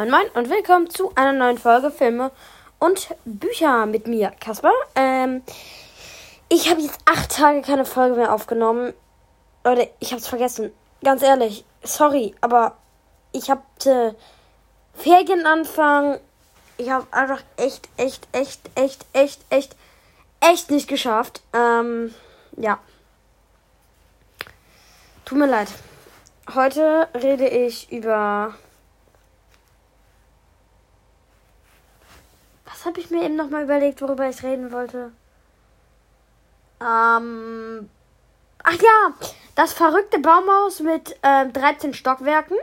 Moin Moin und willkommen zu einer neuen Folge Filme und Bücher mit mir, Kasper. Ähm, ich habe jetzt acht Tage keine Folge mehr aufgenommen. Leute, ich habe es vergessen. Ganz ehrlich, sorry, aber ich hatte Ferienanfang. Ich habe einfach echt, echt, echt, echt, echt, echt, echt nicht geschafft. Ähm, ja. Tut mir leid. Heute rede ich über. Was habe ich mir eben nochmal überlegt, worüber ich reden wollte? Ähm. Ach ja, das verrückte Baumhaus mit äh, 13 Stockwerken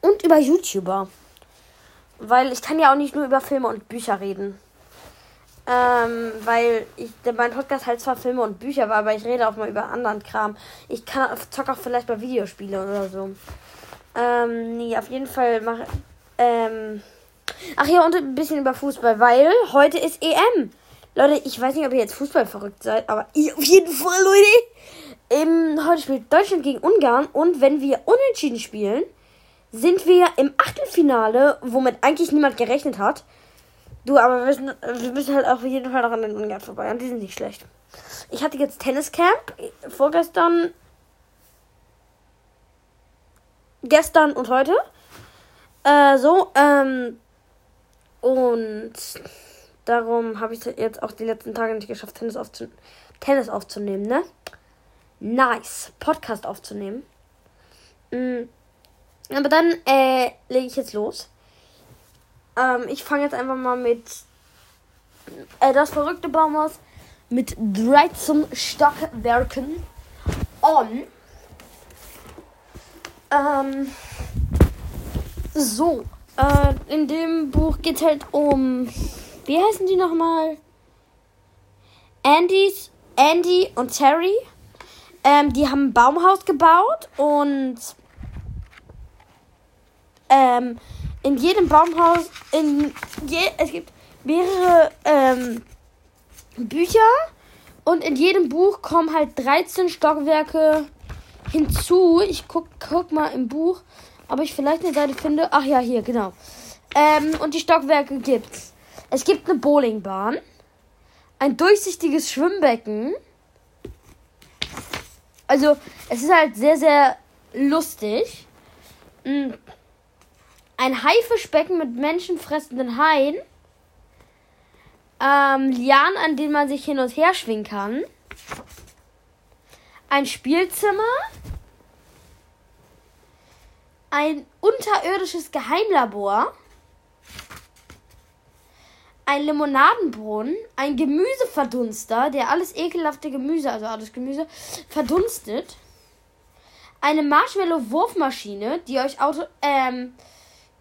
und über YouTuber. Weil ich kann ja auch nicht nur über Filme und Bücher reden. Ähm, weil ich, mein Podcast halt zwar Filme und Bücher war, aber ich rede auch mal über anderen Kram. Ich kann zock auch vielleicht mal Videospiele oder so. Ähm, nee, auf jeden Fall mache. Ähm, ach ja, und ein bisschen über Fußball, weil heute ist EM. Leute, ich weiß nicht, ob ihr jetzt Fußball verrückt seid, aber auf jeden Fall, Leute. Ähm, heute spielt Deutschland gegen Ungarn und wenn wir unentschieden spielen, sind wir im Achtelfinale, womit eigentlich niemand gerechnet hat. Du, aber wir müssen, wir müssen halt auf jeden Fall noch an den Ungarn vorbei. Und die sind nicht schlecht. Ich hatte jetzt Tenniscamp vorgestern, gestern und heute. Äh, so, ähm, und darum habe ich jetzt auch die letzten Tage nicht geschafft, Tennis, aufzu Tennis aufzunehmen, ne? Nice. Podcast aufzunehmen. Mhm. Aber dann, äh, lege ich jetzt los. Ähm, ich fange jetzt einfach mal mit äh, das verrückte Baumhaus mit 13 Stockwerken on. Ähm, so, äh, in dem Buch geht es halt um, wie heißen die nochmal? Andys, Andy und Terry. Ähm, die haben ein Baumhaus gebaut und ähm, in jedem Baumhaus, in je, es gibt mehrere ähm, Bücher und in jedem Buch kommen halt 13 Stockwerke hinzu. Ich guck, guck mal im Buch, ob ich vielleicht eine Seite finde. Ach ja, hier, genau. Ähm, und die Stockwerke gibt's. Es gibt eine Bowlingbahn, ein durchsichtiges Schwimmbecken. Also, es ist halt sehr, sehr lustig. Mhm ein Haifischbecken mit menschenfressenden Haien, ähm, Lianen, an denen man sich hin und her schwingen kann, ein Spielzimmer, ein unterirdisches Geheimlabor, ein Limonadenbrunnen, ein Gemüseverdunster, der alles ekelhafte Gemüse, also alles Gemüse, verdunstet, eine Marshmallow-Wurfmaschine, die euch Auto, ähm,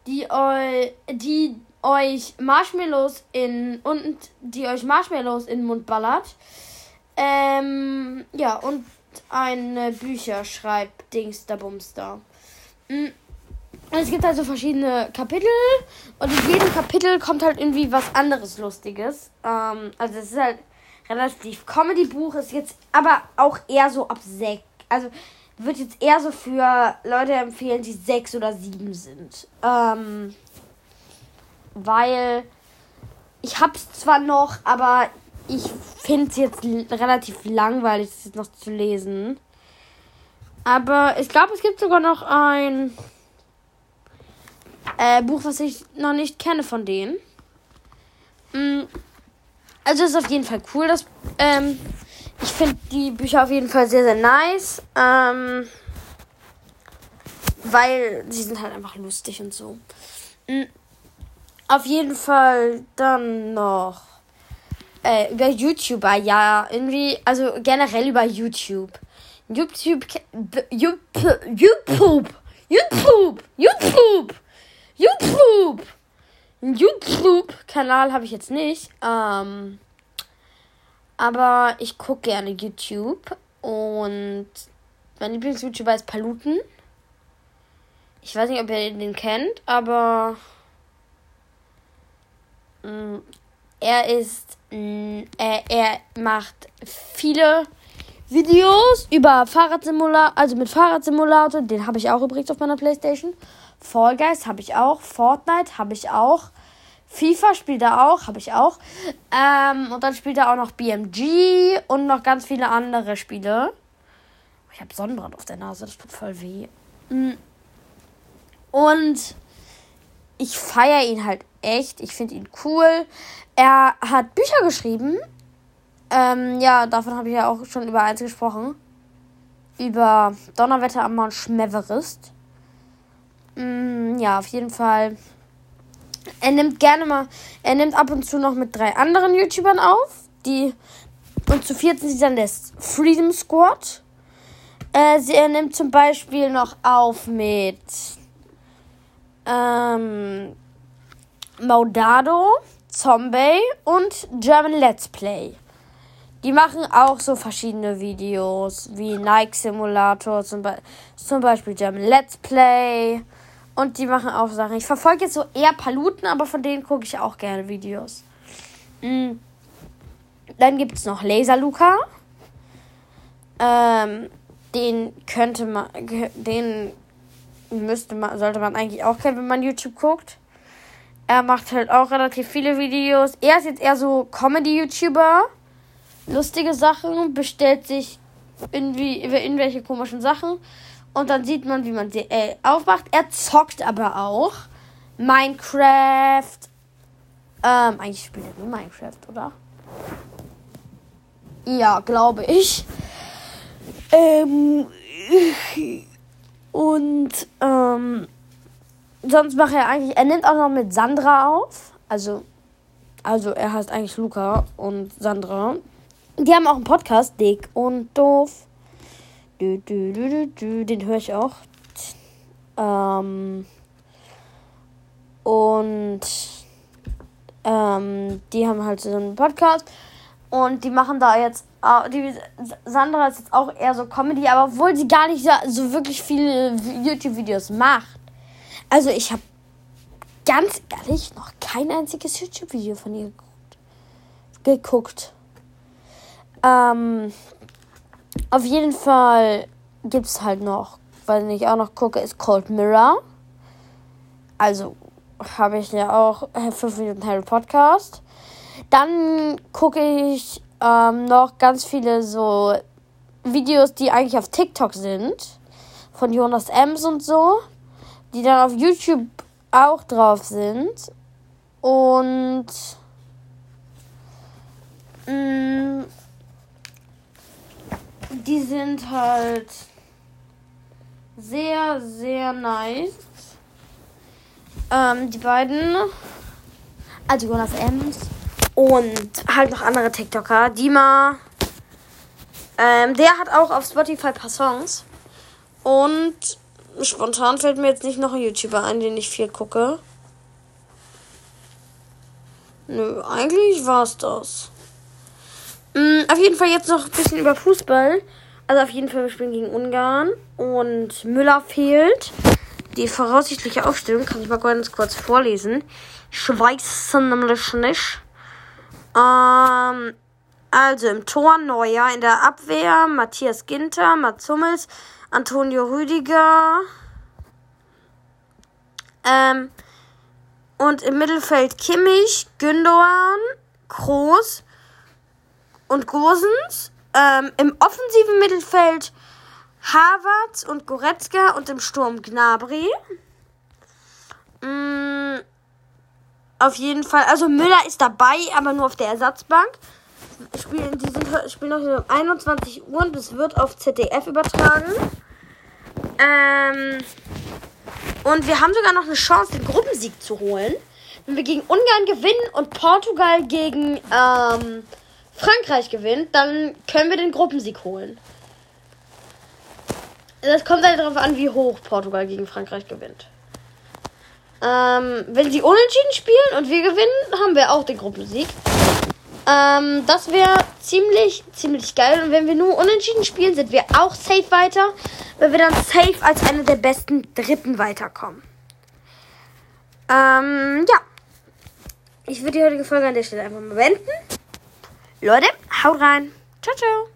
die, eu, die euch Marshmallows in und die euch Marshmallows in den Mund ballert. Ähm, ja, und eine Bücher schreibt Dingster Bumster. Mhm. Es gibt also verschiedene Kapitel und in jedem Kapitel kommt halt irgendwie was anderes Lustiges. Ähm, also es ist halt relativ Comedy-Buch, ist jetzt aber auch eher so ab sechs. Also wird jetzt eher so für Leute empfehlen, die sechs oder sieben sind. Ähm, weil ich hab's zwar noch, aber ich finde es jetzt relativ langweilig, das jetzt noch zu lesen. Aber ich glaube, es gibt sogar noch ein äh, Buch, was ich noch nicht kenne von denen. Mm, also ist auf jeden Fall cool, dass ähm, ich finde die Bücher auf jeden Fall sehr, sehr nice. Ähm, weil sie sind halt einfach lustig und so. Mhm. Auf jeden Fall dann noch äh, über YouTuber, ja, irgendwie, also generell über YouTube. YouTube, YouTube, YouTube, YouTube, YouTube, YouTube, YouTube-Kanal habe ich jetzt nicht. Ähm, aber ich gucke gerne YouTube und mein Lieblings-YouTuber ist Paluten. Ich weiß nicht, ob ihr den kennt, aber mh, mm, er ist, mh, mm, er, er macht viele Videos über Fahrradsimulator, also mit Fahrradsimulator, den habe ich auch übrigens auf meiner Playstation. Fall Guys habe ich auch. Fortnite habe ich auch. FIFA spielt er auch, habe ich auch. Ähm, und dann spielt er auch noch BMG und noch ganz viele andere Spiele. Ich habe Sonnenbrand auf der Nase, das tut voll weh. Mm. Und ich feiere ihn halt echt. Ich finde ihn cool. Er hat Bücher geschrieben. Ähm, ja, davon habe ich ja auch schon über eins gesprochen. Über Donnerwetter am Mount Schmeverist. Mm, ja, auf jeden Fall. Er nimmt gerne mal, er nimmt ab und zu noch mit drei anderen YouTubern auf, die und zu viert sind sie dann das Freedom Squad. Äh, sie, er nimmt zum Beispiel noch auf mit ähm, Maudado, Zombie und German Let's Play. Die machen auch so verschiedene Videos, wie Nike Simulator, zum, Be zum Beispiel German Let's Play. Und die machen auch Sachen. Ich verfolge jetzt so eher Paluten, aber von denen gucke ich auch gerne Videos. Mhm. Dann gibt es noch Laser Luca. Ähm, den könnte man, den müsste man, sollte man eigentlich auch kennen, wenn man YouTube guckt. Er macht halt auch relativ viele Videos. Er ist jetzt eher so Comedy-YouTuber. Lustige Sachen, bestellt sich irgendwie irgendwelche komischen Sachen. Und dann sieht man, wie man sie äh, aufmacht. Er zockt aber auch Minecraft. Ähm, eigentlich spielt er nur Minecraft, oder? Ja, glaube ich. Ähm, und ähm, sonst macht er eigentlich, er nimmt auch noch mit Sandra auf. Also, also er heißt eigentlich Luca und Sandra. Die haben auch einen Podcast, dick und doof. Du, du, du, du, den höre ich auch. Ähm, und ähm, die haben halt so einen Podcast und die machen da jetzt, die Sandra ist jetzt auch eher so Comedy, aber obwohl sie gar nicht so wirklich viele YouTube-Videos macht. Also ich habe ganz ehrlich noch kein einziges YouTube-Video von ihr geguckt. geguckt. Ähm, auf jeden Fall gibt es halt noch, weil ich auch noch gucke, ist Cold Mirror. Also habe ich ja auch 5 Minuten Harry Podcast. Dann gucke ich ähm, noch ganz viele so Videos, die eigentlich auf TikTok sind. Von Jonas Ems und so. Die dann auf YouTube auch drauf sind. Und. Mh, mm, die sind halt sehr, sehr nice. Ähm, die beiden, also Jonas Ems und halt noch andere TikToker. Dima, ähm, der hat auch auf Spotify ein paar Songs. Und spontan fällt mir jetzt nicht noch ein YouTuber ein, den ich viel gucke. Nö, eigentlich war's das. Mhm, auf jeden Fall jetzt noch ein bisschen über Fußball. Also auf jeden Fall, wir spielen gegen Ungarn. Und Müller fehlt. Die voraussichtliche Aufstellung kann ich mal ganz kurz vorlesen. Ich weiß nämlich nicht. Ähm, also im Tor Neuer, in der Abwehr Matthias Ginter, Mats Hummels, Antonio Rüdiger. Ähm, und im Mittelfeld Kimmich, Gündogan, Kroos, und Gosens. Ähm, Im offensiven Mittelfeld Havertz und Goretzka und im Sturm Gnabry. Mm, auf jeden Fall. Also Müller ist dabei, aber nur auf der Ersatzbank. Spielen, die sind, spielen noch um 21 Uhr und es wird auf ZDF übertragen. Ähm, und wir haben sogar noch eine Chance, den Gruppensieg zu holen. Wenn wir gegen Ungarn gewinnen und Portugal gegen ähm, Frankreich gewinnt, dann können wir den Gruppensieg holen. Das kommt halt darauf an, wie hoch Portugal gegen Frankreich gewinnt. Ähm, wenn sie unentschieden spielen und wir gewinnen, haben wir auch den Gruppensieg. Ähm, das wäre ziemlich, ziemlich geil. Und wenn wir nur unentschieden spielen, sind wir auch safe weiter, weil wir dann safe als eine der besten Dritten weiterkommen. Ähm, ja. Ich würde die heutige Folge an der Stelle einfach mal beenden. Leute, haut rein. Ciao, ciao.